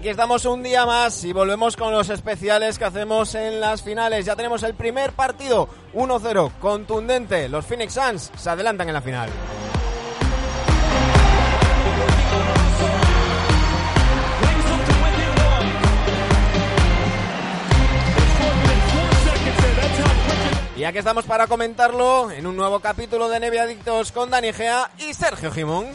Aquí estamos un día más y volvemos con los especiales que hacemos en las finales. Ya tenemos el primer partido, 1-0, contundente. Los Phoenix Suns se adelantan en la final. Y aquí estamos para comentarlo en un nuevo capítulo de Neve Adictos con Dani Gea y Sergio Jimón.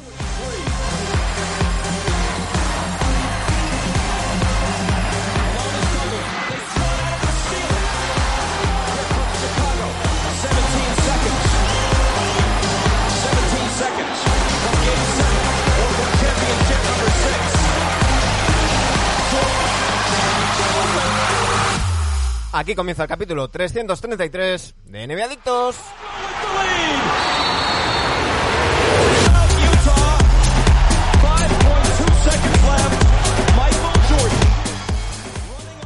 Aquí comienza el capítulo 333 de NBA Adictos.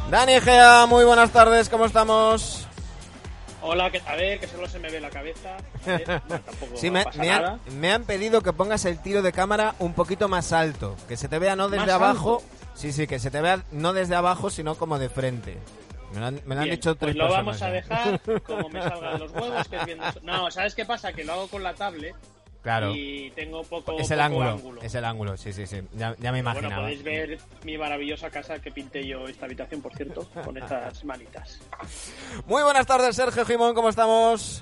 Dani Gea, muy buenas tardes, ¿cómo estamos? Hola, que, a ver, que solo se me ve la cabeza. Ver, tampoco Sí, me, pasa me nada. han, me han pedido que pongas el tiro de cámara un poquito más alto, que se te vea no desde ¿Más abajo, sí, sí, que se te vea no desde abajo, sino como de frente. Me lo han, me lo han dicho tres pues lo personas vamos a dejar como me salgan los huevos, que es viendo... No, ¿sabes qué pasa? Que lo hago con la tablet Claro, y tengo poco, es el poco ángulo, es el ángulo, sí, sí, sí, ya, ya me Bueno, imaginaba. podéis ver mi maravillosa casa que pinté yo esta habitación, por cierto, con estas manitas. Muy buenas tardes, Sergio Jimón, ¿cómo estamos?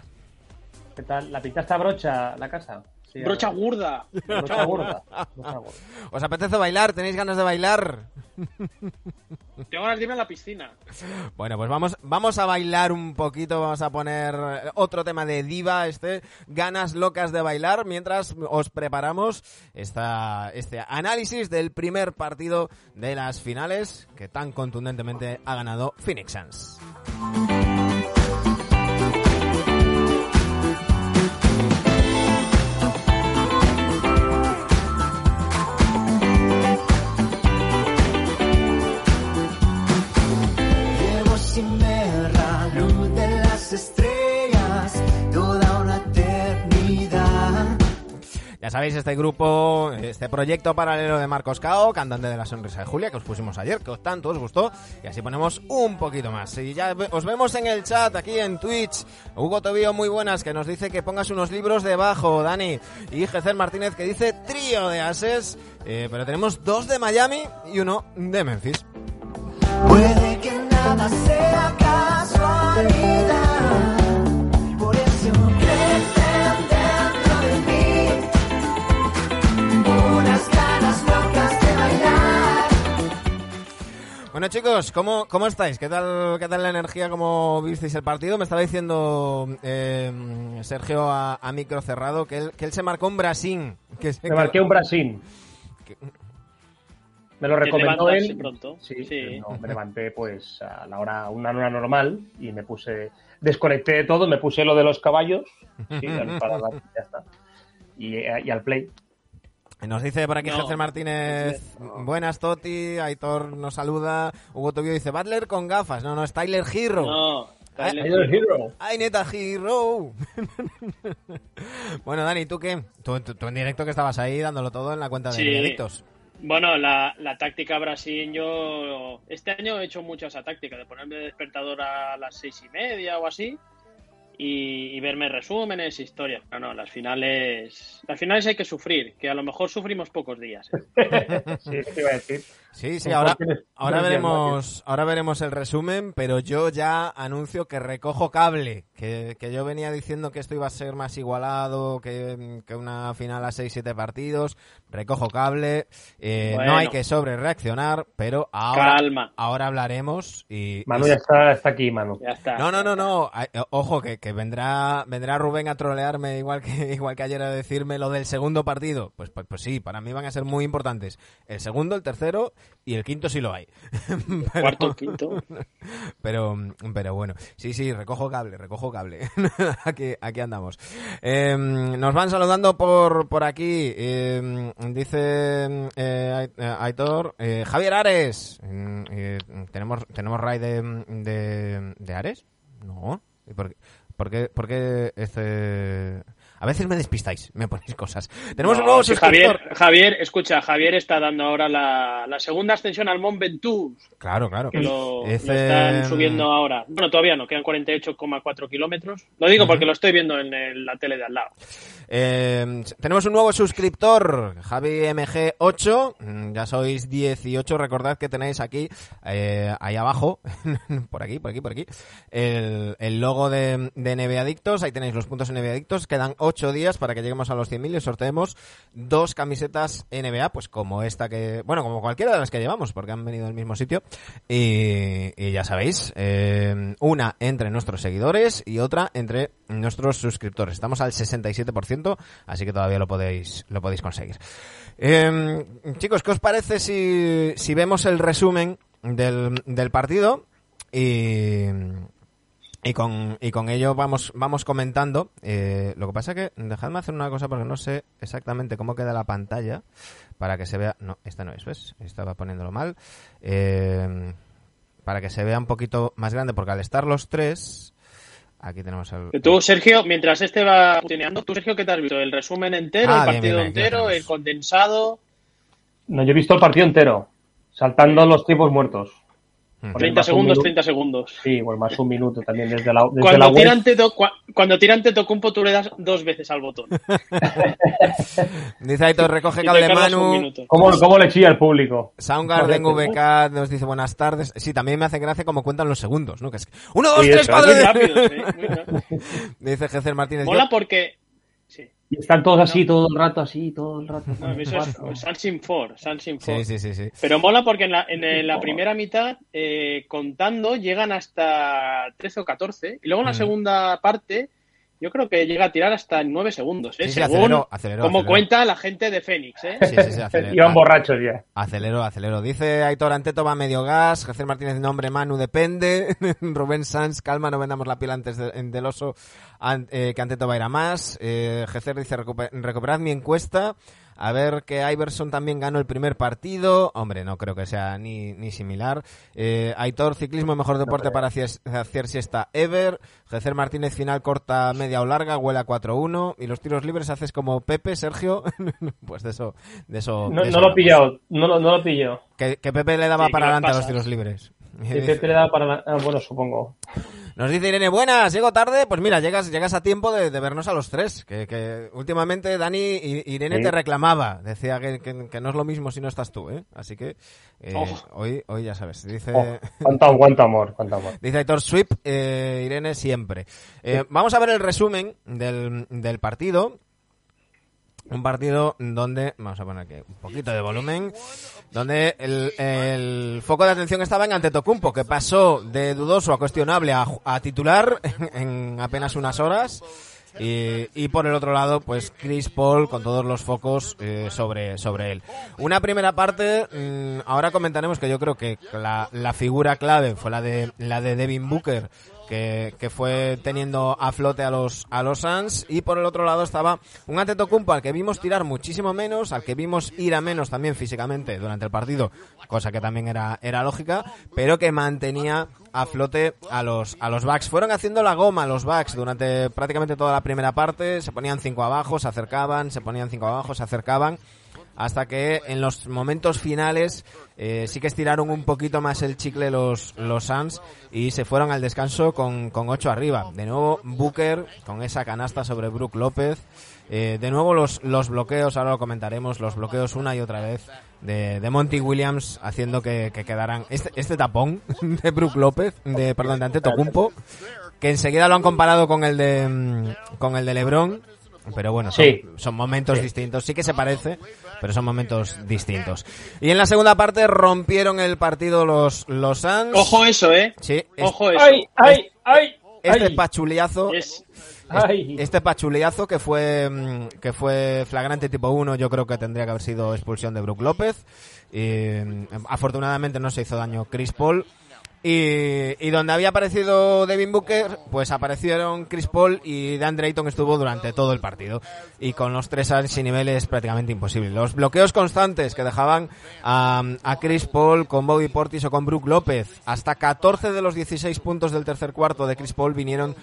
¿Qué tal? ¿La pintaste a brocha la casa? Sí, brocha gorda. brocha gorda. ¿Os apetece bailar? ¿Tenéis ganas de bailar? Tengo ganas de irme a la piscina. Bueno, pues vamos, vamos a bailar un poquito, vamos a poner otro tema de diva, este, ganas locas de bailar, mientras os preparamos esta, este análisis del primer partido de las finales que tan contundentemente ha ganado Phoenix Suns. Ya sabéis, este grupo, este proyecto paralelo de Marcos Cao, cantante de La Sonrisa de Julia, que os pusimos ayer, que os tanto os gustó, y así ponemos un poquito más. Y ya os vemos en el chat, aquí en Twitch. Hugo Tobío, muy buenas, que nos dice que pongas unos libros debajo, Dani. Y Gecer Martínez, que dice trío de ases, eh, pero tenemos dos de Miami y uno de Memphis. Bueno chicos, ¿cómo, cómo estáis? ¿Qué tal, ¿Qué tal la energía? ¿Cómo visteis el partido? Me estaba diciendo eh, Sergio a, a micro cerrado que él, que él se marcó un Brasil. Que se Me marqué un Brasil. que- Me lo recomendó él. pronto. Sí, Sí. no, me levanté pues a la hora, una hora normal y me puse, desconecté de todo, me puse lo de los caballos, sí, para la- ya está. Y, y al play. Nos dice por aquí No, José Martínez, buenas Toti, Aitor nos saluda, Hugo Tobio dice, Butler con gafas, no, no, es Tyler Hero. No, Tyler Ay, Hero. ¡Ay, neta Hero! bueno, Dani, ¿tú qué? Tú, tú- tú en directo que estabas ahí dándolo todo en la cuenta de Sí. Adictos. Bueno, la, la táctica Brasil, yo este año he hecho mucho esa táctica de ponerme de despertador a las seis y media o así y, y verme resúmenes, historias. No, no, las finales, las finales hay que sufrir, que a lo mejor sufrimos pocos días. ¿eh? Sí, iba a decir. Sí, sí, ahora, ahora veremos, ahora veremos el resumen, pero yo ya anuncio que recojo cable, que, que yo venía diciendo que esto iba a ser más igualado, que, que una final a 6-7 partidos, recojo cable, eh, Bueno. no hay que sobre reaccionar, pero ahora, Calma. ahora hablaremos y... Manu y- ya está, está aquí, Manu. Ya está. no, no, no, no. Ojo, que, que vendrá, vendrá Rubén a trolearme igual que, igual que ayer a decirme lo del segundo partido. Pues, pues, pues sí, para mí van a ser muy importantes. El segundo, el tercero y el quinto si lo hay. Pero- Cuarto, quinto. pero, pero bueno, sí, sí, recojo cable, recojo cable. aquí, aquí andamos. Eh, nos van saludando por, por aquí. eh, dice eh, eh, Aitor, eh, Javier Ares. Mm, eh, ¿Tenemos, tenemos raid de, de, de Ares? No. ¿Y por, qué- por qué, por qué este...? A veces me despistáis, me ponéis cosas. Tenemos No, un nuevo. Javier, Javier, escucha, Javier está dando ahora la, la segunda ascensión al Mont Ventoux, Claro, claro. que lo, están subiendo ahora. Bueno, todavía no, quedan 48,4 kilómetros. Lo digo porque lo estoy viendo en el- la tele de al lado. Eh, tenemos un nuevo suscriptor, Javi MG8. Mm, Ya sois 18. Recordad que tenéis aquí, eh, ahí abajo, por aquí, por aquí, por aquí, el, el logo de, de NBA Adictos. Ahí tenéis los puntos NBA Adictos. Quedan 8 días para que lleguemos a los 100.000 y sorteemos dos camisetas NBA, pues como esta que, bueno, como cualquiera de las que llevamos, porque han venido del mismo sitio. Y, ya sabéis, eh, una entre nuestros seguidores y otra entre nuestros suscriptores. Estamos al 67%, así que todavía lo podéis, lo podéis conseguir. Eh, chicos, ¿qué os parece si, si vemos el resumen del, del partido? Y, y con, y con ello vamos, vamos comentando. Eh, lo que pasa que, dejadme hacer una cosa porque no sé exactamente cómo queda la pantalla para que se vea. No, esta no es, ¿ves? Estaba poniéndolo mal. Eh, para que se vea un poquito más grande, porque al estar los tres. Aquí tenemos el. Tú, Sergio, mientras este va putineando, tú, Sergio, ¿qué te has visto? ¿El resumen entero, Ah, el partido bien, bien, entero, el condensado? No, yo he visto el partido entero, saltando los tiempos muertos. Mm. Por 30 más un segundos, minuto. 30 segundos. Sí, pues más un minuto también desde la, desde la Cuando web. tiran, Teto- cua- cuando tiran Tetocumpo, tú le das dos veces al botón. Dice Aitor, recoge te cable Manu. ¿Cómo, ¿Cómo le chilla al público? Soundgarden VK nos dice buenas tardes. Sí, también me hace gracia como cuentan los segundos, ¿no? Que es uno, dos, Sí, tres, cuatro. Muy rápido, sí, muy rápido. Dice Gecer Martínez. Mola yo- porque... Y están todos así, todo el rato así, todo el rato. No, eso es Sunshine 4, Sunshine 4. Sí, sí, sí, sí. Pero mola porque en la, en la primera mitad, eh, contando, llegan hasta 13 o 14. Y luego en la Mm. segunda parte, yo creo que llega a tirar hasta 9 segundos. ¿eh? Sí, sí, Según aceleró, aceleró, como aceleró. cuenta la gente de Fénix. ¿eh? Sí, sí, sí, acelero. Iban borrachos ya. Acelero, acelero. Dice Aitor Anteto va medio gas. Gecer Martínez, nombre Manu depende. Rubén Sanz, calma, no vendamos la piel antes de- en del oso, an- eh, que Anteto va a ir a más. Eh, dice, "Recupe- recuperad mi encuesta. A ver que Iverson también ganó el primer partido. Hombre, no creo que sea ni, ni similar. Eh, Aitor, ciclismo, mejor deporte para hacer, siesta ever. Gecer Martínez, final corta, media o larga, huele a 4-1. Y los tiros libres haces como Pepe, Sergio. pues de eso, de eso. No, de eso no lo he pillado, no lo, no lo pilló. Que, que Pepe le daba Sí, para adelante a los tiros libres. Sí, Pepe le da para la- ah, bueno, supongo. Nos dice Irene, buenas, llego tarde. Pues mira, llegas, llegas a tiempo de, de vernos a los tres. Que, que últimamente Dani y Irene Sí. te reclamaba. Decía que, que- que no es lo mismo si no estás tú, ¿eh? Así que eh, Oh. hoy, hoy ya sabes. Dice, Oh, cuánto, cuánto amor, cuánto amor. dice Aitor Sweep, eh, Irene siempre. Eh, vamos a ver el resumen del, del partido. Un partido donde, vamos a poner aquí un poquito de volumen, donde el, foco de atención estaba en Antetokounmpo, que pasó de dudoso a cuestionable a, a titular en, en apenas unas horas. Y, y por el otro lado, pues Chris Paul con todos los focos eh, sobre, sobre él. Una primera parte, mm, ahora comentaremos que yo creo que la, la figura clave fue la de, la de Devin Booker, que, que fue teniendo a flote a los, a los Suns. Y por el otro lado estaba un Antetokounmpo al que vimos tirar muchísimo menos, al que vimos ir a menos también físicamente durante el partido, cosa que también era, era lógica, pero que mantenía a flote a los, a los Bucks. Fueron haciendo la goma los Bucks durante prácticamente toda la primera parte, se ponían cinco abajo, se acercaban, se ponían cinco abajo, se acercaban, hasta que en los momentos finales eh, sí que estiraron un poquito más el chicle los, los Suns y se fueron al descanso con, con ocho arriba. De nuevo Booker con esa canasta sobre Brook López. Eh, de nuevo los, los bloqueos, ahora lo comentaremos, los bloqueos una y otra vez de, de Monty Williams haciendo que, que quedaran este, este tapón de Brook López, de perdón, de Antetokounmpo, que enseguida lo han comparado con el de mm, con el de LeBron, pero bueno, son, Sí. son momentos distintos, sí que se parece, pero son momentos distintos. Y en la segunda parte rompieron el partido los los Suns. Ojo eso, ¿eh? Sí, es- Ojo eso. ¡Ay, ay, ay! este ay, pachuliazo Es, ay. este pachuliazo que fue mm, que fue flagrante tipo 1, yo creo que tendría que haber sido expulsión de Brook López. Y, mm, afortunadamente no se hizo daño Chris Paul. Y, y donde había aparecido Devin Booker, pues aparecieron Chris Paul y Dan Drayton estuvo durante todo el partido. Y con los tres a ese nivel es prácticamente imposible. Los bloqueos constantes que dejaban a, Chris Paul con Bobby Portis o con Brook López. Hasta 14 de los 16 puntos del tercer cuarto de Chris Paul vinieron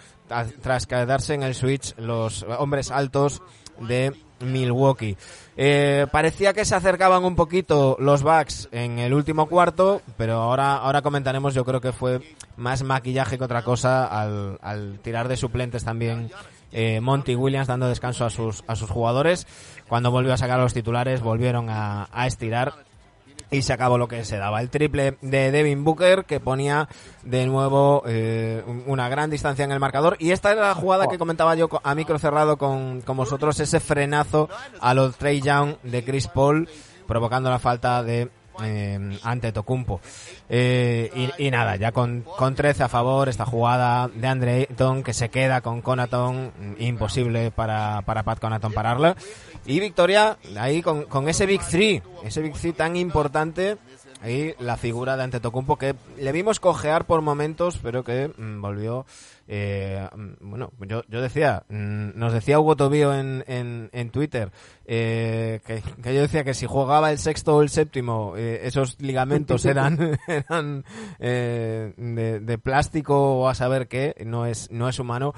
tras quedarse en el switch los hombres altos de Milwaukee. Eh, parecía que se acercaban un poquito los Bucks en el último cuarto, pero ahora, ahora comentaremos, yo creo que fue más maquillaje que otra cosa al, tirar de suplentes también eh, Monty Williams dando descanso a sus, a sus jugadores. Cuando volvió a sacar a los titulares, volvieron a estirar y se acabó lo que se daba. El triple de Devin Booker que ponía de nuevo eh, una gran distancia en el marcador. Y esta era la jugada que comentaba yo a micro cerrado con, con vosotros, ese frenazo a los Trey Young de Chris Paul, provocando la falta de eh, ante Tocumpo. Eh, y, y nada, ya con, con 13 a favor, esta jugada de Andre Ayton que se queda con Conaton, mm, imposible para, para Pat Conaton pararla. Y victoria ahí con, con ese Big Three, ese Big Three tan importante. Ahí la figura de Antetokounmpo que le vimos cojear por momentos, pero que mm, volvió. Eh, mm, bueno, yo, yo decía, mm, nos decía Hugo Tobío en, en, en Twitter eh, que, que yo decía que si jugaba el sexto o el séptimo, eh, esos ligamentos eran, eran de, de plástico o a saber qué, no es, no es humano.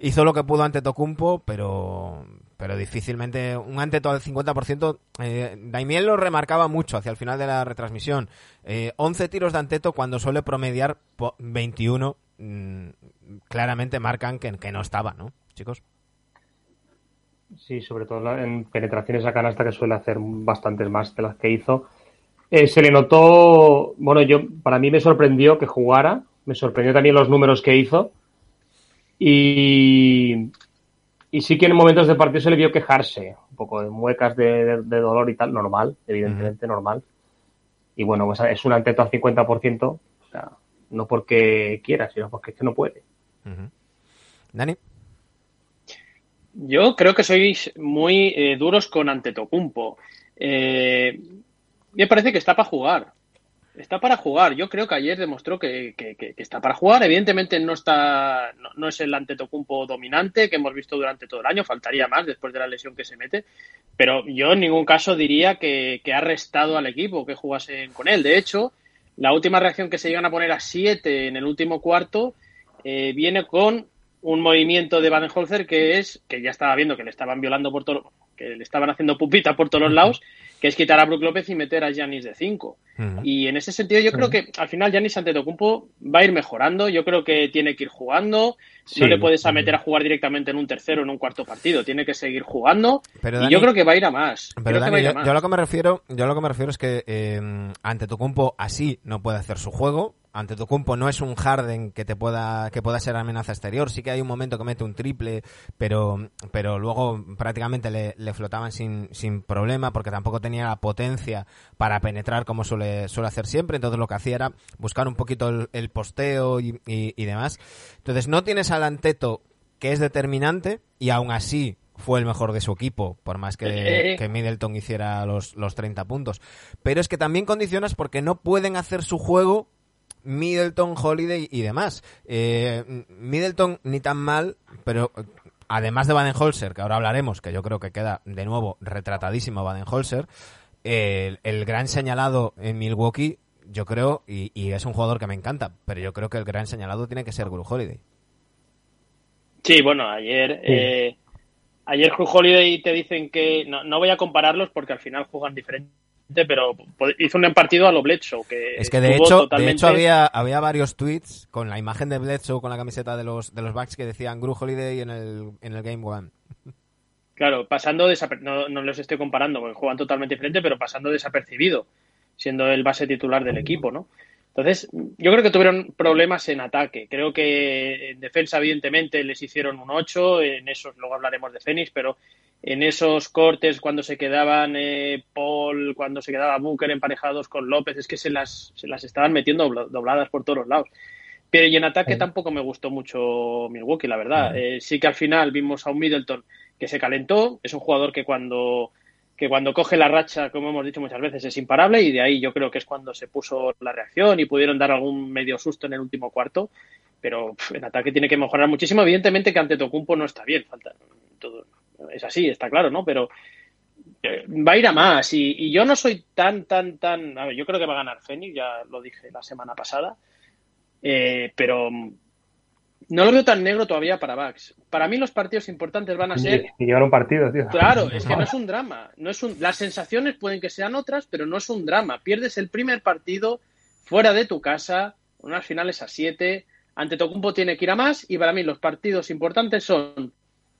Hizo lo que pudo ante Tocumpo, pero, pero difícilmente un anteto al 50%. Eh, Daimiel lo remarcaba mucho hacia el final de la retransmisión. Eh, 11 tiros de anteto cuando suele promediar po- 21. mm, claramente marcan que, que no estaba, ¿no, chicos? Sí, sobre todo en penetraciones a canasta que suele hacer bastantes más de las que hizo. Eh, se le notó, bueno, yo para mí me sorprendió que jugara, me sorprendió también los números que hizo y, y sí que en momentos de partido se le vio quejarse, un poco de muecas de, de- de dolor y tal, normal, evidentemente normal. Y bueno, pues es un anteto al 50%, o sea, no porque quiera, sino porque es que no puede. Dani. Yo creo que sois muy eh, duros con Antetokounmpo. Eh, me parece que está para jugar. Está para jugar. Yo creo que ayer demostró que, que- está para jugar. Evidentemente no está, no, es el Antetokounmpo dominante que hemos visto durante todo el año. Faltaría más después de la lesión que se mete. Pero yo en ningún caso diría que, que ha restado al equipo que jugasen con él. De hecho, la última reacción que se llegan a poner a 7 en el último cuarto eh, viene con un movimiento de Baden-Holzer que es, que ya estaba viendo que le estaban violando por todo, que le estaban haciendo pupita por todos los lados, que es quitar a Brook López y meter a Giannis de 5. Ujú. Y en ese sentido yo creo que al final Giannis Antetokounmpo va a ir mejorando, yo creo que tiene que ir jugando, Sí. no le puedes a meter a jugar directamente en un tercero o en un cuarto partido, tiene que seguir jugando Pero y Dani- yo creo que va a ir a más. Pero a a yo, más. yo a lo que me refiero, yo a lo que me refiero es que eh, ante Tocumpo así no puede hacer su juego. Ante Tocumpo no es un Harden que te pueda que pueda ser amenaza exterior. Sí que hay un momento que mete un triple, pero pero luego prácticamente le, le flotaban sin, sin problema porque tampoco tenía la potencia para penetrar como suele suele hacer siempre. Entonces lo que hacía era buscar un poquito el, el posteo y, y- y demás. Entonces no tienes al Anteto que es determinante y aún así fue el mejor de su equipo, por más que, Eh. que Middleton hiciera los, los 30 puntos. Pero es que también condicionas porque no pueden hacer su juego Middleton, Holiday y demás. Eh, Middleton ni tan mal, pero eh, además de Baden-Holzer, que ahora hablaremos, que yo creo que queda de nuevo retratadísimo Baden-Holzer, el, el gran señalado en Milwaukee, yo creo, y, y es un jugador que me encanta, pero yo creo que el gran señalado tiene que ser Guru Holiday. Sí, bueno, ayer, eh, ayer Drew Holiday te dicen que no, no voy a compararlos porque al final juegan diferente, pero hizo un partido a lo Bledsoe que Es que de hecho, de hecho había, había varios tweets con la imagen de Bledsoe con la camiseta de los de los Bucks que decían Gru Holiday en el, en el Game One. Claro, pasando desaper- no, no los estoy comparando porque juegan totalmente diferente, pero pasando desapercibido, siendo el base titular del equipo, ¿no? Entonces, yo creo que tuvieron problemas en ataque. Creo que en defensa, evidentemente, les hicieron un 8, en esos, luego hablaremos de Fénix, pero en esos cortes, cuando se quedaban eh, Paul, cuando se quedaba Booker emparejados con López, es que se las, se las estaban metiendo dobla- dobladas por todos lados. Pero y en ataque Sí. tampoco me gustó mucho Milwaukee, la verdad. Eh, sí que al final vimos a un Middleton que se calentó, es un jugador que cuando que cuando coge la racha, como hemos dicho muchas veces, es imparable y de ahí yo creo que es cuando se puso la reacción y pudieron dar algún medio susto en el último cuarto. Pero pf, en ataque tiene que mejorar muchísimo. Evidentemente que ante Tocumpo no está bien, falta todo. Es así, está claro, ¿no? Pero eh, va a ir a más y, yo no soy tan, tan, tan... A ver, yo creo que va a ganar Fénix, ya lo dije la semana pasada, eh, pero no lo veo tan negro todavía para Bucks. Para mí los partidos importantes van a ser Y llevar un partido, tío. Claro, es que no es un drama. No es un... Las sensaciones pueden que sean otras, pero no es un drama. Pierdes el primer partido fuera de tu casa, unas finales a 7. Ante Tocumpo tiene que ir a más. Y para mí los partidos importantes son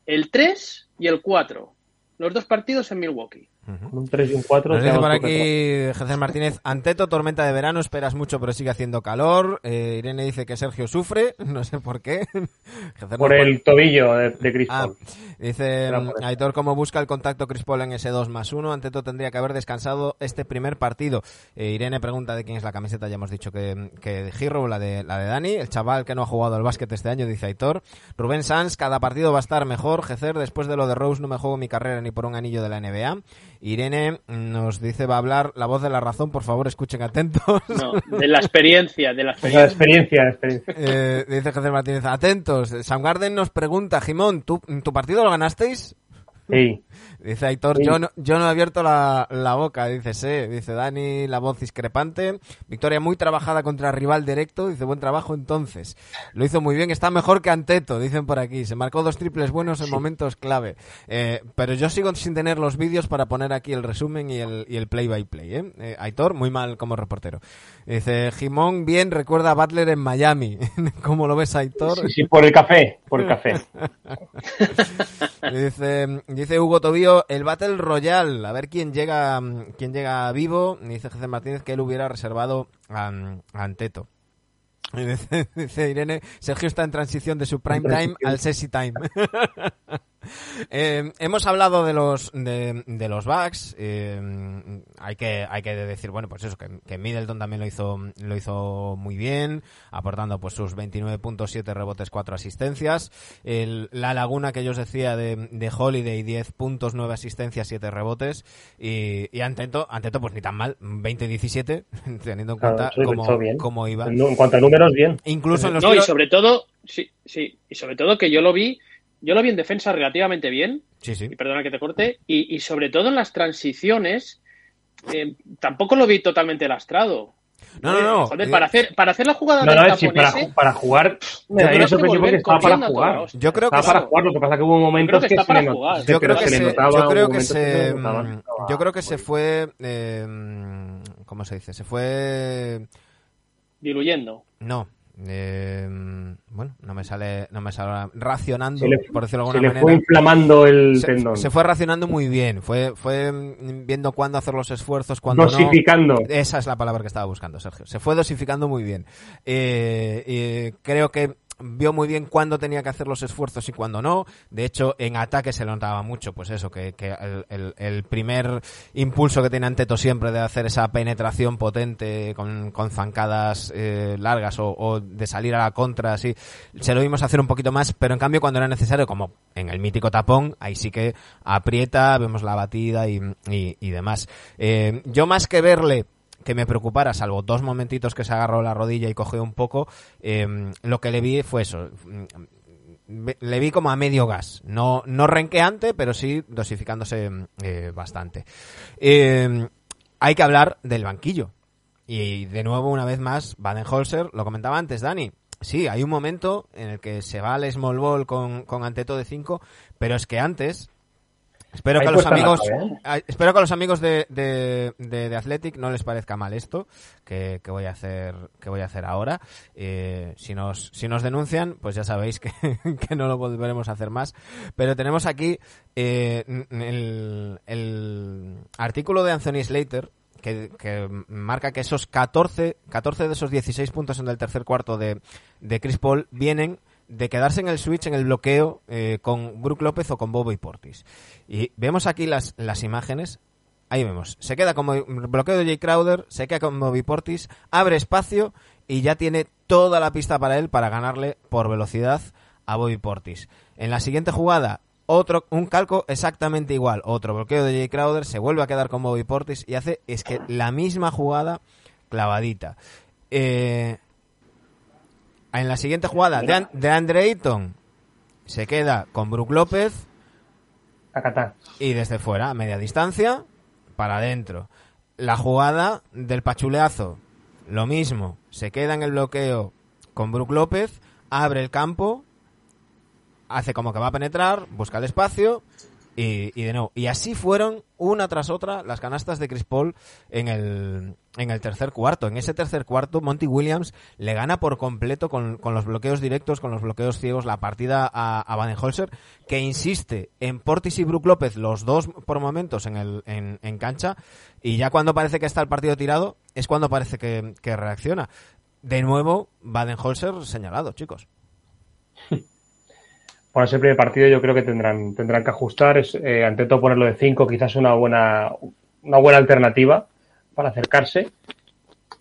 el 3 y el 4. Los dos partidos en Milwaukee. Un 3 y un 4. Nos dice por aquí Jesús Martínez, Anteto, tormenta de verano, esperas mucho pero sigue haciendo calor. Eh, Irene dice que Sergio sufre, no sé por qué. Por el tobillo de, de Chris Ah, dice. Aitor, como busca el contacto Chris Paul en ese 2 más 1, Anteto tendría que haber descansado este primer partido. Eh, Irene pregunta de quién es la camiseta, ya hemos dicho que, que de Hero, la de, la de Dani, el chaval que no ha jugado al básquet este año, dice Aitor. Rubén Sanz, cada partido va a estar mejor. Gecer, después de lo de Rose no me juego mi carrera ni por un anillo de la NBA. Irene nos dice, va a hablar la voz de la razón, por favor escuchen atentos. No, de la experiencia, de la Es la experiencia. experiencia, la experiencia. Eh, dice Jesús Martínez, atentos. Soundgarden nos pregunta, Jimón, ¿tú, ¿tu partido lo ganasteis? Sí. Dice Aitor, Sí. yo no, yo no he abierto la, la boca, dice sí, dice Dani, la voz discrepante. Victoria muy trabajada contra rival directo, dice buen trabajo entonces. Lo hizo muy bien, está mejor que Anteto, dicen por aquí. Se marcó dos triples buenos en momentos clave. Eh, pero yo sigo sin tener los vídeos para poner aquí el resumen y el, y el play by play. ¿eh? Eh, Aitor, muy mal como reportero. Dice Jimón, bien, recuerda a Butler en Miami. ¿Cómo lo ves, Aitor? Sí, sí, por el café, por el café. Dice, dice Hugo Tobío, el Battle Royale, a ver quién llega, mm, quién llega vivo. Dice José Martínez que él hubiera reservado a, a Anteto. Dice, dice Irene, Sergio está en transición de su prime time al sexy time. Eh, hemos hablado de los de, de los backs. eh, hay que hay que decir bueno pues eso que, que Middleton también lo hizo lo hizo muy bien, aportando pues sus 29.7 rebotes, 4 asistencias. El- la laguna que yo os decía de, de Holiday 10 puntos, 9 asistencias, 7 rebotes y, y Anteto, Anteto pues ni tan mal, 20-17 teniendo en Claro, cuenta sí, cómo, cómo iba. En cuanto a números, bien. Incluso en los No, y tiros- sobre todo, sí, sí, y sobre todo que yo lo vi, yo lo vi en defensa relativamente bien, Sí, sí. y perdona que te corte, y, y sobre todo en las transiciones, eh, tampoco lo vi totalmente lastrado. No, no, Eh, no. Joder, eh, para hacer, para hacer la jugada No, del no, tapón sí, para, jugar. Me creo que volver estaba para jugar. Yo creo que Estaba para jugar, lo que pasa es que hubo momentos que que, se le yo creo que se se, le notaba yo creo que se yo creo que se fue eh, cómo se dice se fue diluyendo. no eh, bueno no me sale no me sale racionando Se le, por decirlo de se alguna le fue inflamando el se, tendón. se fue racionando muy bien fue fue mm, viendo cuándo hacer los esfuerzos cuándo dosificando. no esa es la palabra que estaba buscando Sergio se fue dosificando muy bien Eh, eh, creo que vio muy bien cuándo tenía que hacer los esfuerzos y cuándo no. De hecho, en ataque se le notaba mucho, pues eso, que, el, primer impulso que tiene Anteto siempre de hacer esa penetración potente con, zancadas eh, largas o, de salir a la contra, así, se lo vimos hacer un poquito más, pero en cambio cuando era necesario, como en el mítico tapón, ahí sí que aprieta, vemos la batida y demás. Eh, yo más que verle que me preocupara, salvo dos momentitos que se agarró la rodilla y cogió un poco, eh, lo que le vi fue eso. mm, Le vi como a medio gas, no, no renqueante, pero sí dosificándose eh, bastante. Eh, hay que hablar del banquillo. Y de nuevo, una vez más, Baden-Holzer, lo comentaba antes, Dani. Sí, hay un momento en el que se va al small ball con, con Anteto de 5, pero es que antes, espero Ahí que a los amigos, ¿eh? Espero que a los amigos de, de, de, de Athletic no les parezca mal esto que, que voy a hacer que voy a hacer ahora. Eh, si nos si nos denuncian, pues ya sabéis que, que no lo volveremos a hacer más. Pero tenemos aquí eh, el, el artículo de Anthony Slater que, que marca que esos 14, 14 de esos 16 puntos en el tercer cuarto de, de Chris Paul vienen de quedarse en el switch, en el bloqueo eh, con Brook López o con Bobo y Portis. Y vemos aquí las, las imágenes. Ahí vemos. Se queda como bloqueo de Jay Crowder, se queda con Bobby Portis, abre espacio y ya tiene toda la pista para él para ganarle por velocidad a Bobby Portis. En la siguiente jugada otro, un calco exactamente igual, otro bloqueo de Jay Crowder, se vuelve a quedar con Bobby Portis y hace, es que la misma jugada clavadita. Eh, en la siguiente jugada de, An- de Andre Ayton se queda con Brook López Acatá. y desde fuera, a media distancia, para adentro. La jugada del pachuleazo, lo mismo, se queda en el bloqueo con Brook López, abre el campo, hace como que va a penetrar, busca el espacio y, y de nuevo. Y así fueron una tras otra las canastas de Chris Paul en el, en el tercer cuarto. En ese tercer cuarto, Monty Williams le gana por completo con, con los bloqueos directos, con los bloqueos ciegos, la partida a, a Baden-Holzer, que insiste en Portis y Brook López, los dos por momentos en, el, en, en cancha, y ya cuando parece que está el partido tirado, es cuando parece que, que reacciona. De nuevo, Baden-Holzer señalado, chicos. Por ese primer partido yo creo que tendrán, tendrán que ajustar. Es, eh, ante todo ponerlo de 5 quizás una buena, una buena alternativa para acercarse.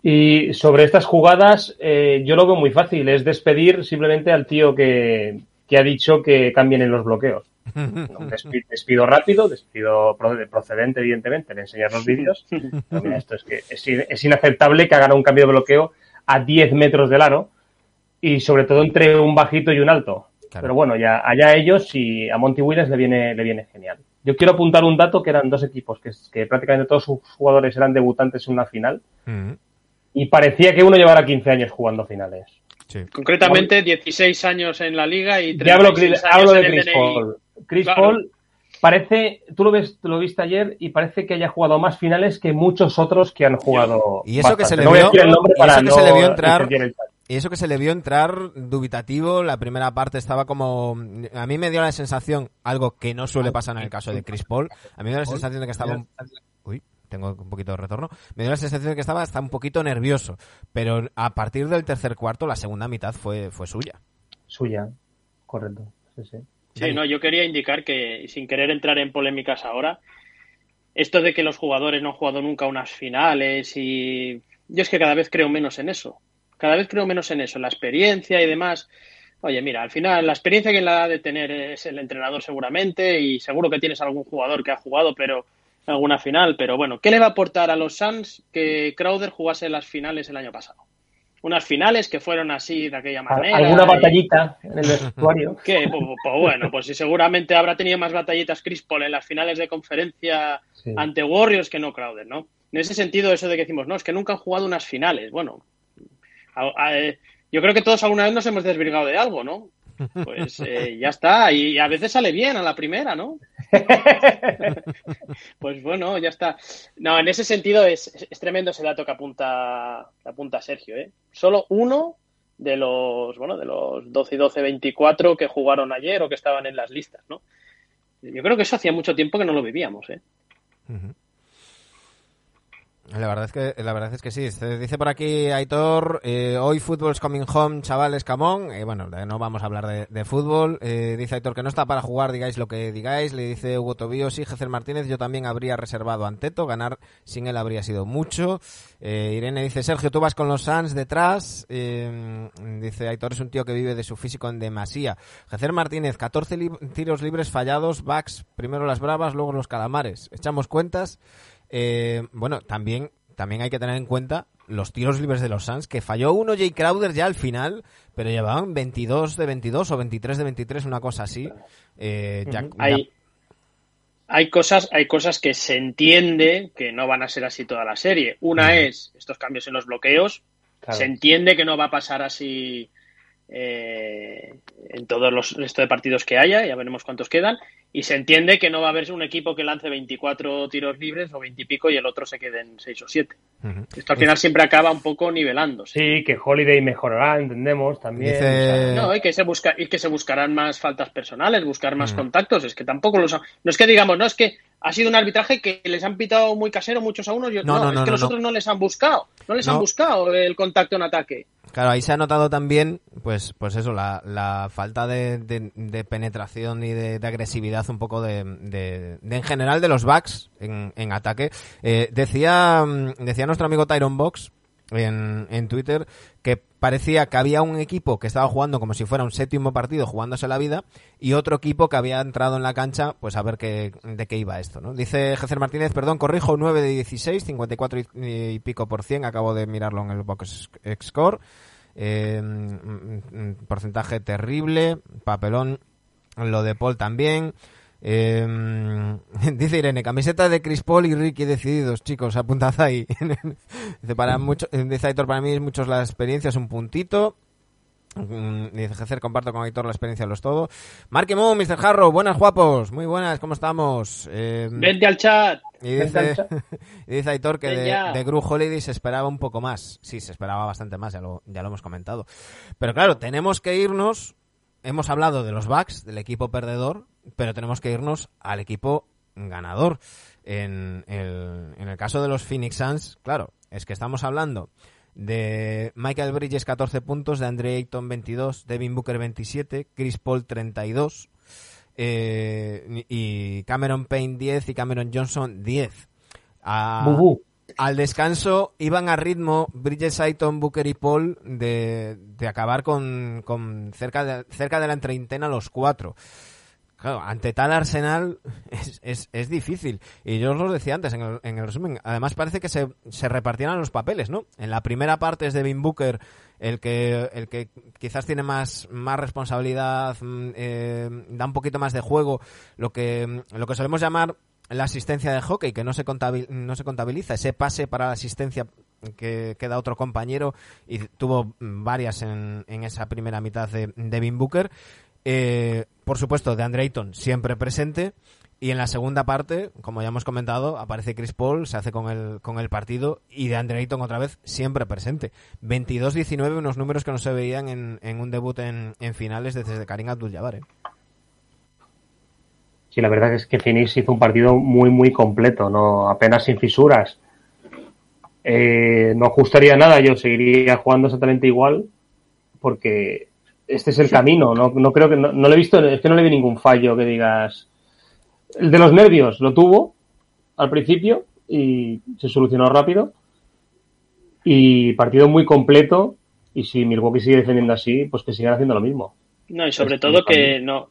Y sobre estas jugadas eh, yo lo veo muy fácil. Es despedir simplemente al tío que, que ha dicho que cambien en los bloqueos. Un despi- despido rápido, despido pro- procedente, evidentemente, de enseñar los vídeos. Mira, esto es que es, es inaceptable que hagan un cambio de bloqueo a 10 metros del aro y sobre todo entre un bajito y un alto. Claro. Pero bueno, ya allá ellos y a Monty Williams le viene, le viene genial. Yo quiero apuntar un dato que eran dos equipos, que, que prácticamente todos sus jugadores eran debutantes en una final Mm, y parecía que uno llevara 15 años jugando finales. sí. Concretamente, 16 años en la liga y Ya hablo, 36 años hablo de en Chris. Paul. Chris Claro. Paul parece, tú lo ves, lo viste ayer y parece que haya jugado más finales que muchos otros que han jugado. Y eso que se le vio- no entrar- Y eso que se le vio entrar dubitativo, la primera parte estaba como... A mí me dio la sensación, algo que no suele pasar en el caso de Chris Paul, a mí me dio la sensación de que estaba... un- Uy, tengo un poquito de retorno. Me dio la sensación de que estaba hasta un poquito nervioso, pero a partir del tercer cuarto, la segunda mitad fue, fue suya. Suya, correcto. Sí, sí. Sí, no, yo quería indicar que, sin querer entrar en polémicas ahora, esto de que los jugadores no han jugado nunca unas finales y yo es que cada vez creo menos en eso. Cada vez creo menos en eso, en la experiencia y demás. Oye, mira, al final la experiencia que la ha de tener es el entrenador seguramente y seguro que tienes algún jugador que ha jugado pero alguna final, pero bueno, ¿qué le va a aportar a los Suns que Crowder jugase las finales el año pasado? Unas finales que fueron así de aquella manera. ¿Alguna y- batallita en el vestuario? ¿Qué? Pues, pues bueno, pues sí, seguramente habrá tenido más batallitas Chris Paul en las finales de conferencia Sí. ante Warriors que no Crowder, ¿no? En ese sentido, eso de que decimos, no, es que nunca han jugado unas finales. Bueno, eh, yo creo que todos alguna vez nos hemos desvirgado de algo, ¿no? Pues eh, ya está, y a veces sale bien a la primera, ¿no? Pues bueno, ya está. No, en ese sentido es, es- tremendo ese dato que apunta, que apunta Sergio, ¿eh? Solo uno de los, bueno, de los 12 y 12, 24 que jugaron ayer o que estaban en las listas, ¿no? Yo creo que eso hacía mucho tiempo que no lo vivíamos, ¿eh? Ujú. La verdad es que la verdad es que sí. Se dice por aquí Aitor, eh, hoy Football's coming home, chavales, camón. Eh, bueno, de- no vamos a hablar de, de fútbol. Eh, dice Aitor que no está para jugar, digáis lo que digáis. Le dice Hugo Tobío, sí, Gecer Martínez, yo también habría reservado a Anteto. Ganar sin él habría sido mucho. Eh, Irene dice, Sergio, tú vas con los Suns detrás. Eh, dice Aitor es un tío que vive de su físico en demasía. Gecer Martínez, 14 li- tiros libres fallados, backs, primero las bravas, luego los calamares. Echamos cuentas. Eh, bueno, también, también hay que tener en cuenta los tiros libres de los Suns, que falló uno Jay Crowder ya al final, pero llevaban 22 de 22 o 23 de 23, una cosa así. Eh, ya- ya- Hay, hay cosas, hay cosas que se entiende que no van a ser así toda la serie. Una es estos cambios en los bloqueos. Claro. Se entiende que no va a pasar así eh, en todos los resto de partidos que haya, ya veremos cuántos quedan. Y se entiende que no va a haber un equipo que lance 24 tiros libres o 20 y pico y el otro se quede en 6 o 7. Ujú. Esto al final siempre acaba un poco nivelándose. Sí, que Holiday mejorará, entendemos también. Dice- o sea, No, y que se busca y que se buscarán más faltas personales, buscar más Mm. contactos. Es que tampoco los ha- no es que digamos, no es que ha sido un arbitraje que les han pitado muy casero muchos a unos. y- No, No, no, es no, que no, los no. otros no les han buscado, no les No. han buscado el contacto en ataque. Claro, ahí se ha notado también, pues, pues eso, la, la falta de, de- de penetración y de, de agresividad un poco de, de- de en general de los backs en, en ataque. Eh, decía, mm, decía nuestro amigo Tyron Box en, en Twitter que parecía que había un equipo que estaba jugando como si fuera un séptimo partido jugándose la vida y otro equipo que había entrado en la cancha pues a ver qué, de qué iba esto, ¿no? Dice Jecer Martínez, perdón, corrijo, 9 de 16, 54 y, pico por cien, acabo de mirarlo en el box score. Eh, mm, mm, porcentaje terrible, papelón, lo de Paul también. Eh, dice Irene, camiseta de Chris Paul y Ricky decididos, chicos, apuntad ahí. dice, para mucho, dice Aitor, para mí muchos la experiencia es un puntito. Mm, Dice Jecer, comparto con Aitor la experiencia de los todo. Marky Moon, Mr. Harrow, buenas guapos, muy buenas, ¿cómo estamos? Eh, Vente al chat. y dice, y dice Aitor que de, de Gru Holiday se esperaba un poco más. Sí, se esperaba bastante más, ya lo, ya lo hemos comentado. Pero claro, tenemos que irnos. Hemos hablado de los Bucks, del equipo perdedor, pero tenemos que irnos al equipo ganador. En el, en el caso de los Phoenix Suns, claro, es que estamos hablando de Michael Bridges 14 puntos, de Andre Ayton 22, Devin Booker 27, Chris Paul 32 eh, y Cameron Payne 10 y Cameron Johnson 10. A- Bubú. al descanso iban a ritmo Bridges, Ayton, Booker y Paul de, de acabar con, con cerca, de, cerca de la treintena los cuatro. Claro, ante tal arsenal es, es, es difícil. Y yo os lo decía antes en el, en el resumen. Además parece que se, se repartieran los papeles, ¿no? En la primera parte es Devin Booker el que, el que quizás tiene más, más responsabilidad, mm, eh, da un poquito más de juego, lo que, lo que solemos llamar la asistencia de hockey, que no se, contabil- no se contabiliza, ese pase para la asistencia que, que da otro compañero y tuvo varias en, en esa primera mitad de Devin Booker. Eh, por supuesto, de Andre Ayton siempre presente. Y en la segunda parte, como ya hemos comentado, aparece Chris Paul, se hace con el, con el partido y de Andre Ayton otra vez siempre presente. 22-19, unos números que no se veían en, en un debut en, en finales desde Karim Abdul-Jabbar. ¿eh? Sí, la verdad es que Phoenix hizo un partido muy, muy completo, no apenas sin fisuras. Eh, no ajustaría nada, yo seguiría jugando exactamente igual, porque este es el camino. No, no creo que no, no lo he visto, es que no le vi ningún fallo que digas. El de los nervios lo tuvo al principio y se solucionó rápido. Y partido muy completo. Y si Milwaukee sigue defendiendo así, pues que sigan haciendo lo mismo. No, y sobre Es todo que no.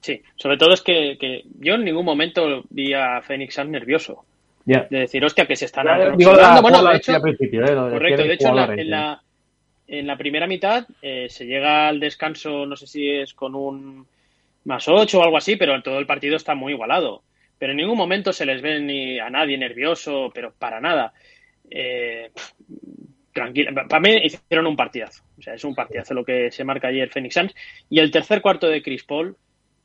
Sí, sobre todo es que, que yo en ningún momento vi a Phoenix Suns nervioso. Ya. De decir, hostia, que se están Digo, la, Bueno, de hecho, al principio, ¿eh? De correcto. De hecho, en la, en la, en la primera mitad eh, se llega al descanso, no sé si es con un más 8 o algo así, pero todo el partido está muy igualado. Pero en ningún momento se les ve ni a nadie nervioso, pero para nada. Eh. Para mí hicieron un partidazo. O sea, es un partidazo lo que se marca ayer Phoenix Suns. Y el tercer cuarto de Chris Paul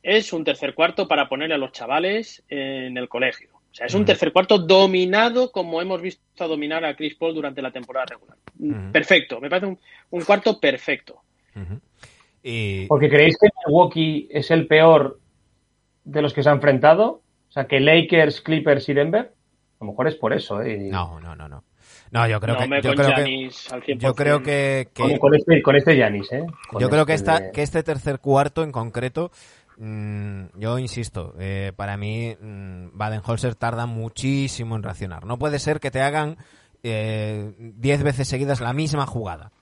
es un tercer cuarto para poner a los chavales en el colegio. O sea, es un tercer cuarto dominado como hemos visto a dominar a Chris Paul durante la temporada regular. Ujú. Perfecto. Me parece un, un cuarto perfecto. Y, Porque creéis que Milwaukee es el peor de los que se ha enfrentado. O sea, que Lakers, Clippers y Denver. A lo mejor es por eso, ¿eh? Y- No, no, no, no. No, yo creo no que me yo con creo que Giannis al 100%. yo creo que, que- Con, con este, con este Giannis, ¿eh? Con yo creo que este esta de- que este tercer cuarto en concreto mm, yo insisto, eh, para mí mm, Baden-Holzer tarda muchísimo en reaccionar. No puede ser que te hagan eh, 10 veces seguidas la misma jugada.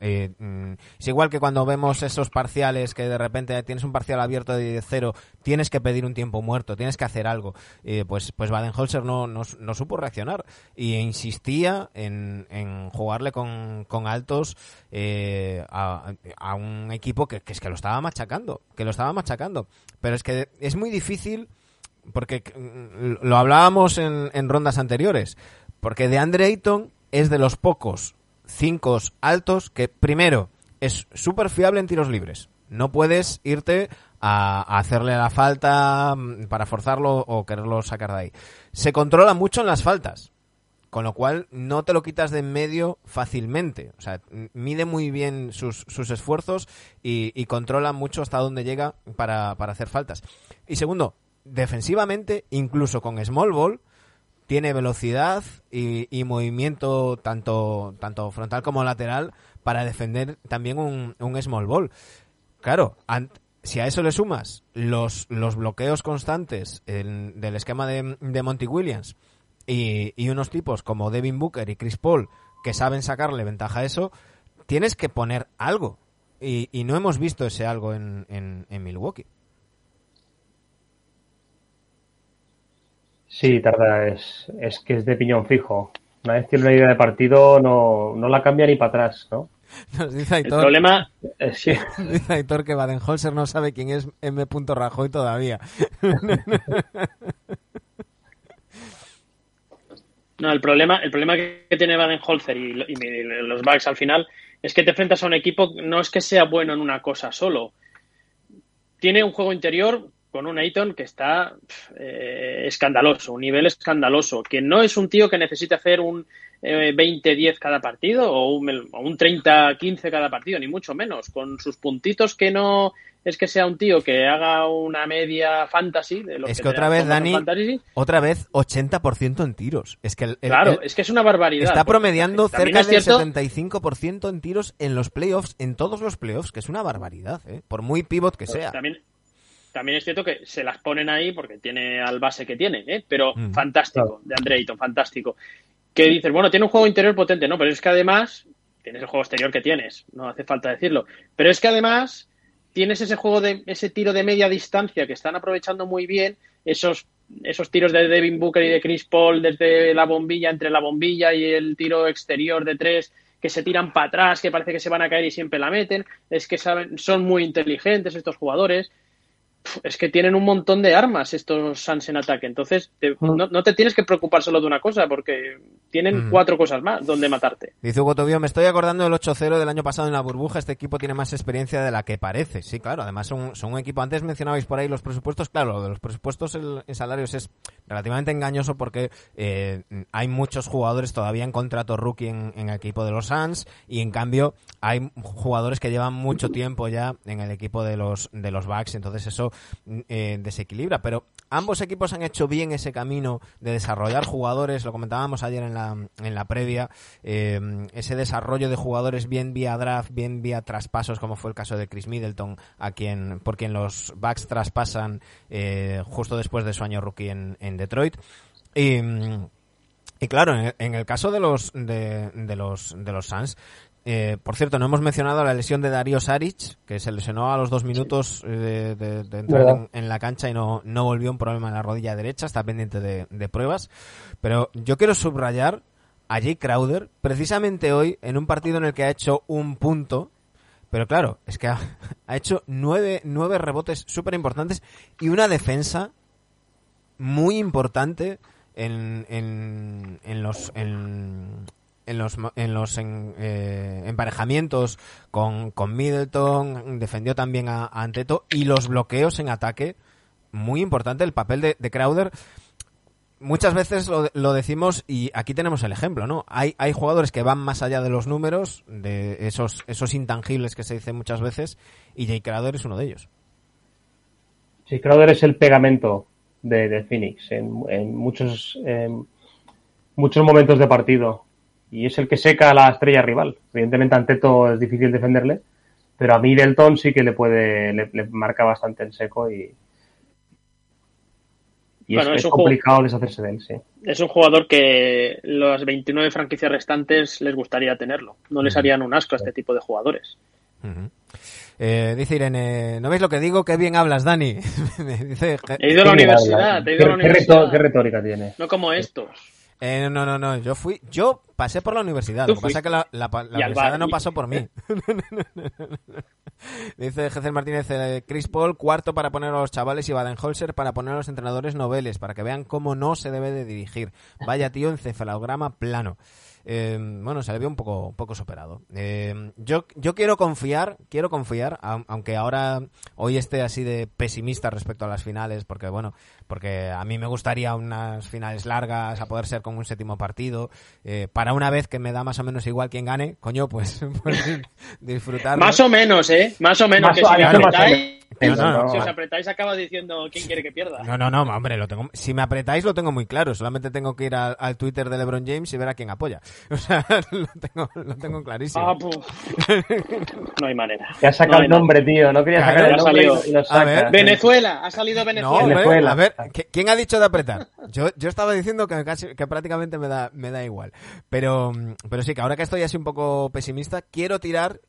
Eh, mm, es igual que cuando vemos esos parciales que de repente tienes un parcial abierto de cero, tienes que pedir un tiempo muerto, tienes que hacer algo. Eh, pues, pues Baden-Holzer no, no, supo reaccionar y insistía en, en jugarle con, con altos eh, a, a un equipo que, que es que lo estaba machacando, que lo estaba machacando. Pero es que es muy difícil porque mm, lo hablábamos en, en rondas anteriores, porque de Andre Ayton es de los pocos cinco altos que primero es súper fiable en tiros libres. No puedes irte a, hacerle la falta mm, para forzarlo o quererlo sacar de ahí. Se controla mucho en las faltas, con lo cual no te lo quitas de en medio fácilmente. O sea, mide muy bien sus, sus esfuerzos y, y controla mucho hasta dónde llega para, para hacer faltas. Y segundo, defensivamente, incluso con small ball, tiene velocidad y, y movimiento tanto, tanto frontal como lateral para defender también un, un small ball. Claro, si a eso le sumas los, los bloqueos constantes en- del esquema de, de Monty Williams y, y unos tipos como Devin Booker y Chris Paul que saben sacarle ventaja a eso, tienes que poner algo. Y, y no hemos visto ese algo en, en, en Milwaukee. Sí, tarda, es, es que es de piñón fijo. Una vez tiene una idea de partido, no, no la cambia ni para atrás, ¿no? Nos dice El Aitor, problema, Eh, sí. dice Aitor que Baden-Holzer no sabe quién es M. Rajoy todavía. no, el problema, el problema que tiene Baden-Holzer y, y los Bucks al final es que te enfrentas a un equipo, no es que sea bueno en una cosa solo. Tiene un juego interior con un Ayton que está eh, escandaloso, un nivel escandaloso, que no es un tío que necesite hacer un eh, 20-10 cada partido o un, un 30-15 cada partido, ni mucho menos, con sus puntitos que no es que sea un tío que haga una media fantasy de lo Es que, otra vez, Dani, fantasy. Otra vez 80% en tiros. Es que el- el- Claro, el- es que es una barbaridad. está promediando cerca del cierto- 75% en tiros en los playoffs, en todos los playoffs, que es una barbaridad, ¿eh? por muy pivot que sea. También, también es cierto que se las ponen ahí porque tiene al base que tiene, ¿eh? pero Mm. fantástico, Claro. de Andre Ayton, fantástico. Que dices, bueno, tiene un juego interior potente, no, pero es que además tienes el juego exterior que tienes, no hace falta decirlo. Pero es que además tienes ese juego de ese tiro de media distancia que están aprovechando muy bien esos esos tiros de Devin Booker y de Chris Paul desde la bombilla, entre la bombilla y el tiro exterior de tres, que se tiran para atrás, que parece que se van a caer y siempre la meten. Es que saben, son muy inteligentes estos jugadores. Es que tienen un montón de armas estos Suns en ataque. Entonces, te- Mm. no, no te tienes que preocupar solo de una cosa, porque tienen Mm. cuatro cosas más donde matarte. Dice Hugo Tobio, me estoy acordando del 8-0 del año pasado en la burbuja. Este equipo tiene más experiencia de la que parece. Sí, claro. Además, son, son un equipo. Antes mencionabais por ahí los presupuestos. Claro, lo de los presupuestos en, en salarios es relativamente engañoso porque eh, hay muchos jugadores todavía en contrato rookie en, en el equipo de los Suns y en cambio hay jugadores que llevan mucho tiempo ya en el equipo de los de los Bucks. Entonces eso eh, desequilibra. Pero ambos equipos han hecho bien ese camino de desarrollar jugadores. Lo comentábamos ayer en la, en la previa. eh, ese desarrollo de jugadores bien vía draft, bien vía traspasos, como fue el caso de Chris Middleton, a quien, por quien los Bucks traspasan eh, justo después de su año rookie en, en Detroit. Y, mm, y claro, en el, caso de los de los de los Suns, eh, por cierto, no hemos mencionado la lesión de Darío Saric, que se lesionó a los dos minutos eh, de, de- de entrar en la cancha y no, no volvió un problema en la rodilla derecha, está pendiente de, de pruebas. Pero yo quiero subrayar a Jay Crowder, precisamente hoy, en un partido en el que ha hecho un punto, pero claro, es que ha, ha hecho nueve, nueve rebotes súper importantes y una defensa muy importante en, en, en los en, en los en los eh, emparejamientos con, con Middleton defendió también a, a Anteto y los bloqueos en ataque muy importante el papel de, de Crowder muchas veces lo, lo decimos y aquí tenemos el ejemplo, ¿no? Hay, hay jugadores que van más allá de los números, de esos, esos intangibles que se dicen muchas veces, y Jay Crowder es uno de ellos. Sí, Crowder es el pegamento de, Phoenix en, en muchos, en muchos momentos de partido. Y es el que seca a la estrella rival. Evidentemente, Anteto es difícil defenderle, pero a Middleton sí que le puede, le, le marca bastante en seco y, y Bueno, es, complicado deshacerse de él, sí. Es un jugador que las 29 franquicias restantes les gustaría tenerlo. No les harían un asco a este tipo de jugadores. Eh, dice Irene, ¿no veis lo que digo? Qué bien hablas, Dani. dice, He ido a la Qué universidad, he ido a la ¿Qué, qué reto- universidad. qué retórica tiene? No como estos. Eh, no, no, no, yo fui, yo pasé por la universidad. Lo que pasa es que la, universidad bar, no y- pasó por mí. Dice Jezer Martínez, eh, Chris Paul, cuarto para poner a los chavales y Baden-Holzer para poner a los entrenadores noveles, para que vean cómo no se debe de dirigir. Vaya tío, encefalograma plano. Eh, bueno, se le vio un poco, un poco superado. Eh, yo, yo quiero confiar, quiero confiar, au- aunque ahora hoy esté así de pesimista respecto a las finales, porque bueno, porque a mí me gustaría unas finales largas, a poder ser con un séptimo partido, eh, para una vez que me da más o menos igual quien gane, coño, pues, pues disfrutar. Más o menos, ¿eh? Más o menos. Más que o- si me Pero no, no, Si os no. apretáis acaba diciendo quién quiere que pierda. No, no, no, hombre, lo tengo, si me apretáis lo tengo muy claro, solamente tengo que ir al, al Twitter de LeBron James y ver a quién apoya. O sea, lo tengo, lo tengo clarísimo. Ah, puf. No hay manera. Ya has sacado No el nombre, tío. No quería Claro, sacar el ha nombre salido. y lo A sacas. ver. nada. Venezuela, ha salido No, Venezuela. Venezuela. a ver, ¿qui- ¿quién ha dicho de apretar? Yo, yo estaba diciendo que, casi, que prácticamente me da, me da igual. Pero, pero sí, que ahora que estoy así un poco pesimista, quiero tirar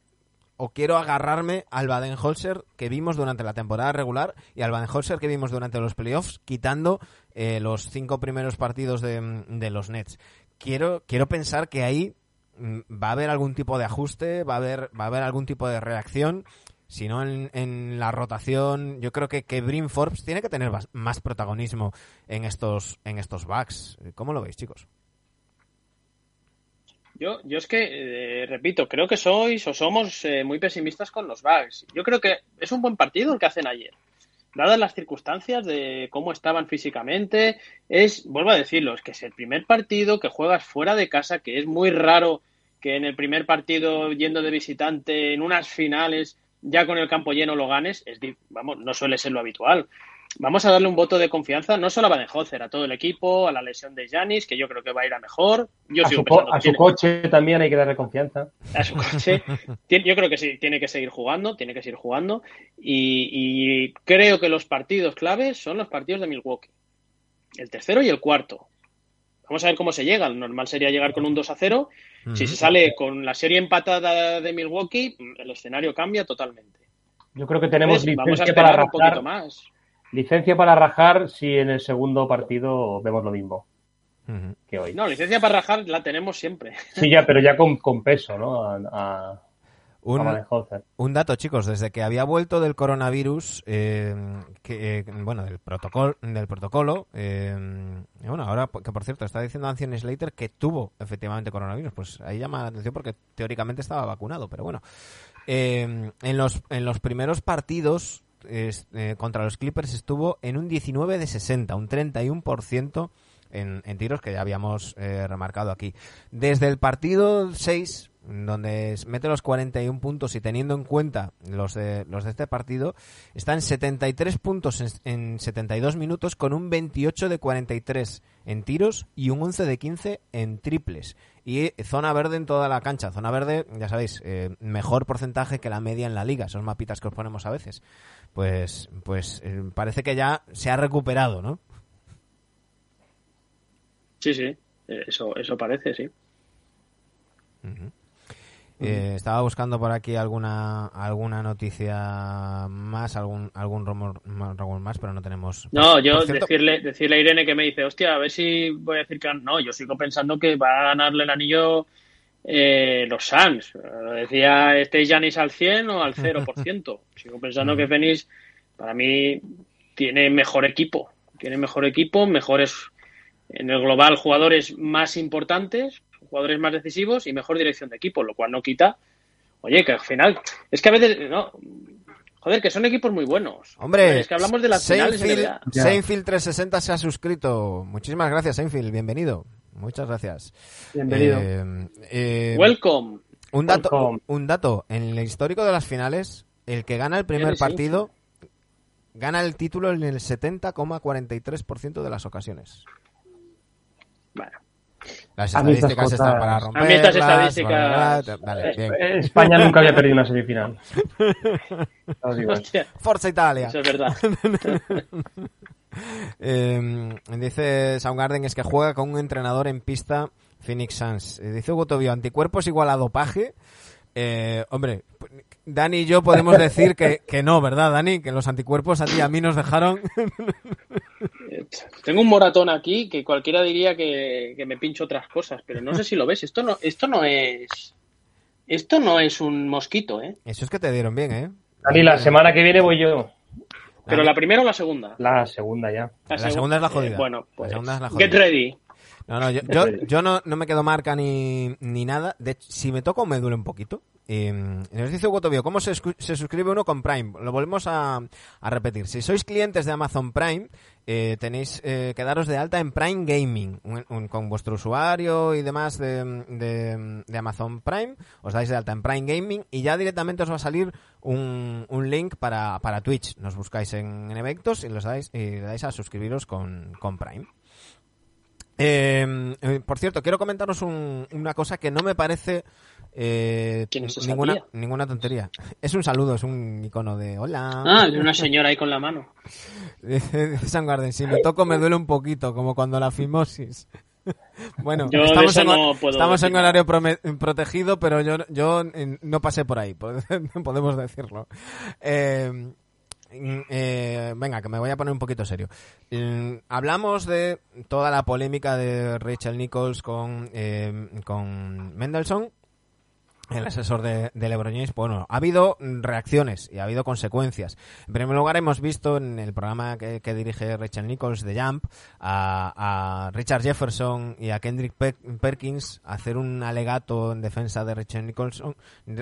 o quiero agarrarme al Baden-Holzer que vimos durante la temporada regular y al Baden-Holzer que vimos durante los playoffs, quitando eh, los cinco primeros partidos de, los Nets. Quiero, quiero pensar que ahí mm, va a haber algún tipo de ajuste, va a haber, va a haber algún tipo de reacción. Si no, en, en la rotación, yo creo que, que Brin Forbes tiene que tener más protagonismo en estos, en estos backs. ¿Cómo lo veis, chicos? Yo, yo es que, eh, repito, creo que sois o somos eh, muy pesimistas con los Bucks. Yo creo que es un buen partido el que hacen ayer. Dadas las circunstancias de cómo estaban físicamente, es, vuelvo a decirlo, es que es el primer partido que juegas fuera de casa, que es muy raro que en el primer partido yendo de visitante en unas finales ya con el campo lleno lo ganes, es, vamos, no suele ser lo habitual. Vamos a darle un voto de confianza no solo a Baden-Holzer, a todo el equipo, a la lesión de Janis, que yo creo que va a ir a mejor. Yo A sigo su, a su tiene- coche también hay que darle confianza. a su coche. Yo creo que sí, tiene que seguir jugando, tiene que seguir jugando. Y, y creo que los partidos claves son los partidos de Milwaukee. El tercero y el cuarto. Vamos a ver cómo se llega. Lo normal sería llegar con un 2 a 0. Si se sale con la serie empatada de Milwaukee, el escenario cambia totalmente. Yo creo que tenemos Entonces, Vamos a licencia para esperar un poquito más. Licencia para rajar si en el segundo partido vemos lo mismo que hoy. No, licencia para rajar la tenemos siempre. Sí, ya, pero ya con, con peso, ¿no? A, a, Un. Un dato, chicos, desde que había vuelto del coronavirus, eh, que, eh, bueno, del protocolo, del protocolo, eh, bueno, ahora que por cierto está diciendo Anthony Slater que tuvo efectivamente coronavirus, pues ahí llama la atención porque teóricamente estaba vacunado, pero bueno, Eh, en los en los primeros partidos eh, contra los Clippers estuvo en un 19 de 60, un 31% en, en tiros que ya habíamos eh, remarcado aquí. Desde el partido 6, donde mete los 41 puntos y teniendo en cuenta los de, los de este partido, está en 73 puntos en, en 72 minutos con un 28 de 43 en tiros y un 11 de 15 en triples. Y eh, zona verde en toda la cancha. Zona verde, ya sabéis, eh, mejor porcentaje que la media en la liga. Esos mapitas que os ponemos a veces. Pues, pues eh, parece que ya se ha recuperado, ¿no? Sí, sí. Eso, eso parece, sí. Eh, estaba buscando por aquí alguna alguna noticia más, algún algún rumor, más- rumor más, pero no tenemos. No, yo cierto- decirle, decirle a Irene que me dice, hostia, a ver si voy a decir que no, yo sigo pensando que va a ganarle el anillo eh, los Suns. Decía, ¿estáis Janis al 100 o al 0%? Sigo pensando que Phoenix, para mí, tiene mejor equipo. Tiene mejor equipo, mejores, en el global, jugadores más importantes, jugadores más decisivos y mejor dirección de equipo, lo cual no quita, oye, que al final, es que a veces, no, joder, que son equipos muy buenos. Hombre, es que hablamos de las finales Seinfeld. Ya. Seinfeld 360 se ha suscrito. Muchísimas gracias, Seinfeld. Bienvenido. Muchas gracias. Bienvenido. Eh, eh, Welcome. un dato, Welcome. un dato. En el histórico de las finales, el que gana el primer partido gana el título en el 70,43% de las ocasiones. Bueno, Las A mí estas estadísticas están para A romperlas. mí estas estadísticas- bla, bla, bla. Vale, bien. Eh, España nunca había perdido una semifinal. Forza Italia. eso es verdad. Eh, dice Soundgarden es que juega con un entrenador en pista Phoenix Suns. Eh, dice Hugo Tobio, anticuerpos igual a dopaje. Eh, hombre, Dani y yo podemos decir que, que no, ¿verdad, Dani? Que los anticuerpos a ti y a mí nos dejaron. Tengo un moratón aquí que cualquiera diría que, que me pincho otras cosas, pero no sé si lo ves. Esto no, esto no es. Esto no es un mosquito, ¿eh? Eso es que te dieron bien, ¿eh? Dani, la semana que viene voy yo. Pero la primera o la segunda. La segunda ya. La segu- segunda es la eh, jodida. bueno, La pues. segunda es la jodida. Get ready. No, no, yo, yo, yo no, no me quedo marca ni, ni nada. De hecho, si me toco me duele un poquito. Y nos dice Hugo Tobio, ¿cómo se, se suscribe uno con Prime? Lo volvemos a, a repetir. Si sois clientes de Amazon Prime, eh, tenéis eh, que daros de alta en Prime Gaming, un- un- con vuestro usuario y demás de, de- de Amazon Prime, os dais de alta en Prime Gaming y ya directamente os va a salir un, un link para, para Twitch. Nos buscáis en, en eventos y, los dais, y le dais a suscribiros con, con Prime. Eh, eh, por cierto, quiero comentaros un- una cosa que no me parece eh, ¿Quién es esa ninguna, ninguna tontería. Es un saludo, es un icono de hola. Ah, de una señora ahí con la mano. Dice dice San Garden, si me toco me duele un poquito, como cuando la fimosis. Bueno, Yo estamos, en, no estamos en horario protegido, pero yo, yo eh, no pasé por ahí, podemos decirlo. Eh, eh, venga, que me voy a poner un poquito serio. Mm, hablamos de toda la polémica de Rachel Nichols con, eh, con Mendelssohn, el asesor de, de LeBron James, bueno, ha habido reacciones y ha habido consecuencias. En primer lugar, hemos visto en el programa que, dirige Rachel Nichols de Jump a, Richard Jefferson y a Kendrick Pe- Perkins hacer un alegato en defensa de Rachel Nichols,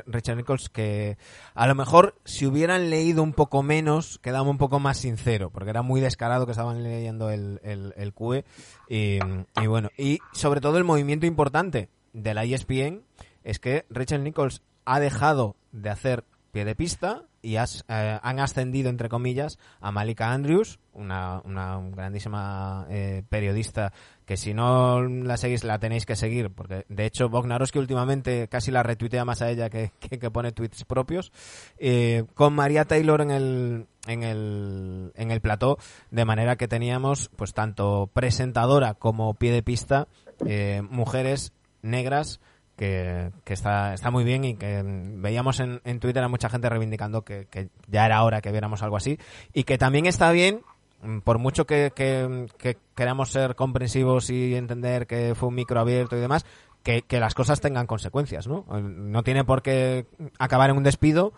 Rachel Nichols que a lo mejor si hubieran leído un poco menos quedaba un poco más sincero, porque era muy descarado que estaban leyendo el, el, QE y, bueno, y sobre todo el movimiento importante de la ESPN es que Rachel Nichols ha dejado de hacer pie de pista y eh, han ascendido, entre comillas, a Malika Andrews, una, una grandísima eh, periodista que si no la seguís la tenéis que seguir, porque de hecho Bognarowski últimamente casi la retuitea más a ella que, que, que pone tweets propios, eh, con María Taylor en el, en el, en el plató, de manera que teníamos pues tanto presentadora como pie de pista, eh, mujeres negras que, que está, está muy bien y que veíamos en, en Twitter a mucha gente reivindicando que, que ya era hora que viéramos algo así y que también está bien mm, por mucho que, que, que queramos ser comprensivos y entender que fue un micro abierto y demás, que, que las cosas tengan consecuencias, ¿no? Eh, No tiene por qué acabar en un despido,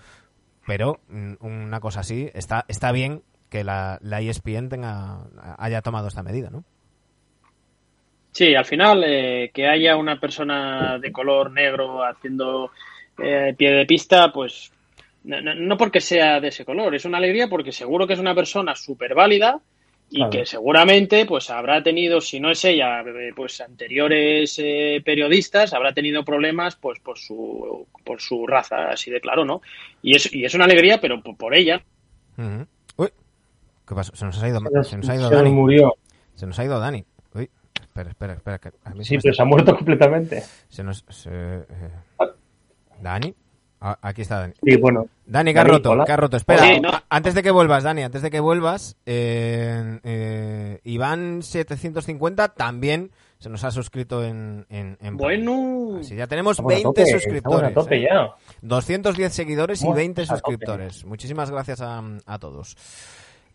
pero mm, una cosa así, está, está bien que la, la ESPN tenga, haya tomado esta medida, ¿no? Sí, al final eh, que haya una persona de color negro haciendo eh, pie de pista, pues no, no- no porque sea de ese color, es una alegría porque seguro que es una persona súper válida y Claro. que seguramente pues habrá tenido, si no es ella, eh, pues anteriores eh, periodistas, habrá tenido problemas pues por su, por su raza, así de claro, ¿no? Y es, y es una alegría, pero por, por ella. Uy, ¿qué pasó? Se nos ha ido, Se se nos ha ido se Dani. murió. Se nos ha ido Dani. Espera, espera, espera. Que a mí se Sí, me pero está- se ha muerto completamente. se nos... se, eh, ¿Dani? Ah, aquí está Dani. Sí, bueno. Dani, que ha Dani, roto, hola. que ha roto. Espera, Sí, no. a- antes de que vuelvas, Dani, antes de que vuelvas, eh, eh, Iván750 también se nos ha suscrito en... en, en Bueno, Así ya tenemos Estamos a 20 tope, estamos suscriptores. a tope ¿eh? ya. 210 seguidores y Vamos 20 a tope. suscriptores. Muchísimas gracias a, a todos.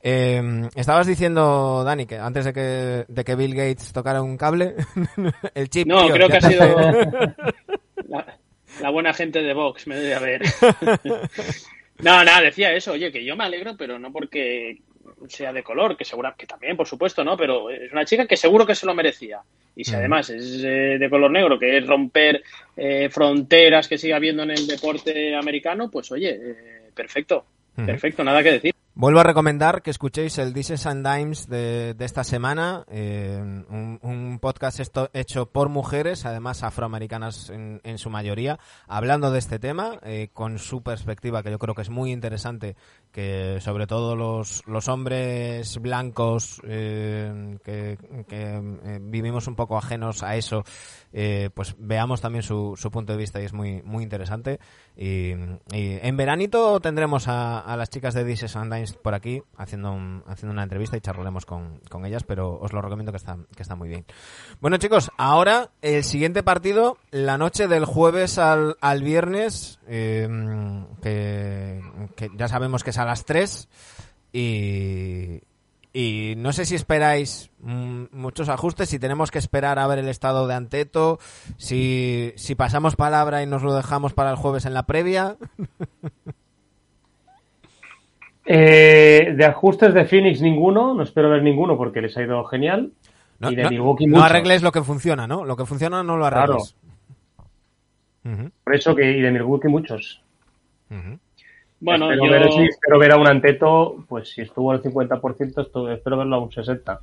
Eh, estabas diciendo, Dani, que antes de que, de que Bill Gates tocara un cable, el chip. No, tío, creo que ha sido la, la buena gente de Vox, me debe haber. No, nada, decía eso, oye, que yo me alegro, pero no porque sea de color, que segura que también, por supuesto, ¿no? Pero es una chica que seguro que se lo merecía. Y si además es eh, de color negro, que es romper eh, fronteras que sigue habiendo en el deporte americano, pues oye, eh, perfecto, perfecto, nada que decir. Vuelvo a recomendar que escuchéis el Dishes and Dimes de, de esta semana, eh, un, podcast esto, hecho por mujeres, además afroamericanas en, en su mayoría, hablando de este tema, eh, con su perspectiva, que yo creo que es muy interesante, que sobre todo los, los hombres blancos eh, que, que, vivimos un poco ajenos a eso, pues veamos también su, su punto de vista y es muy, muy interesante. Y, y en veranito tendremos a, a las chicas de Dishes and Dimes por aquí haciendo, un- haciendo una entrevista y charlaremos con, con ellas, pero os lo recomiendo que está, que está muy bien. Bueno chicos, ahora el siguiente partido, la noche del jueves al, al viernes, eh, que, que ya sabemos que es a las 3 y, y no sé si esperáis mm, muchos ajustes, si tenemos que esperar a ver el estado de Anteto, si, si pasamos palabra y nos lo dejamos para el jueves en la previa. Eh, de ajustes de Phoenix ninguno, no espero ver ninguno porque les ha ido genial. No, y de no- Milwaukee no arregles lo que funciona, ¿no? Lo que funciona no lo arregles. Por eso que y de Milwaukee muchos. Bueno, espero, yo... ver, sí, espero ver a un Anteto, pues si estuvo al 50%, esto- espero verlo a un 60%.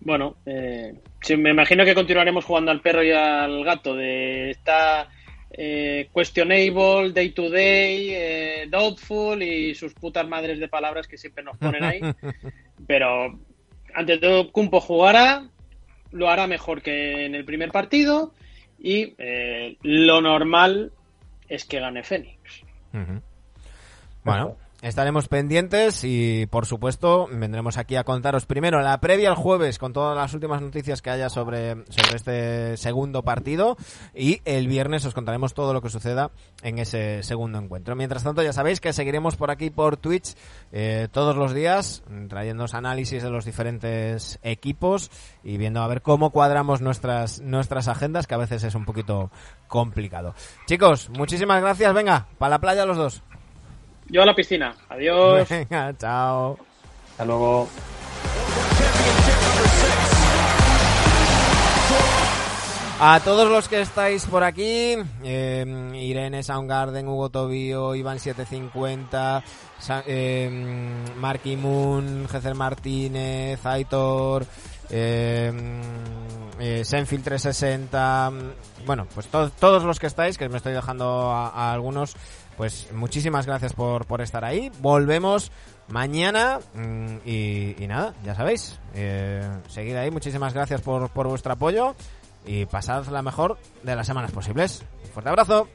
Bueno, eh, sí, me imagino que continuaremos jugando al perro y al gato. De está eh, questionable, day to day, eh, doubtful y sus putas madres de palabras que siempre nos ponen ahí. Pero ante todo, Kumpo jugará, lo hará mejor que en el primer partido y eh, lo normal es que gane Fénix. Bueno, estaremos pendientes y por supuesto vendremos aquí a contaros primero la previa el jueves con todas las últimas noticias que haya sobre, sobre este segundo partido y el viernes os contaremos todo lo que suceda en ese segundo encuentro. Mientras tanto ya sabéis que seguiremos por aquí por Twitch eh, todos los días trayéndoos análisis de los diferentes equipos y viendo a ver cómo cuadramos nuestras, nuestras agendas que a veces es un poquito complicado. Chicos, muchísimas gracias. Venga, para la playa los dos. Yo a la piscina. Adiós. Venga, chao. Hasta luego. A todos los que estáis por aquí, eh, Irene Soundgarden, Hugo Tobío, Iván750, Sa- eh, Marky Moon, Jezer Martínez, Aitor, eh, eh, Senfield 360, bueno, pues to- todos los que estáis, que me estoy dejando a, a algunos, pues muchísimas gracias por, por estar ahí. Volvemos mañana mm, y, y nada, ya sabéis, eh, seguid ahí, muchísimas gracias por, por vuestro apoyo y pasad la mejor de las semanas posibles. Un fuerte abrazo.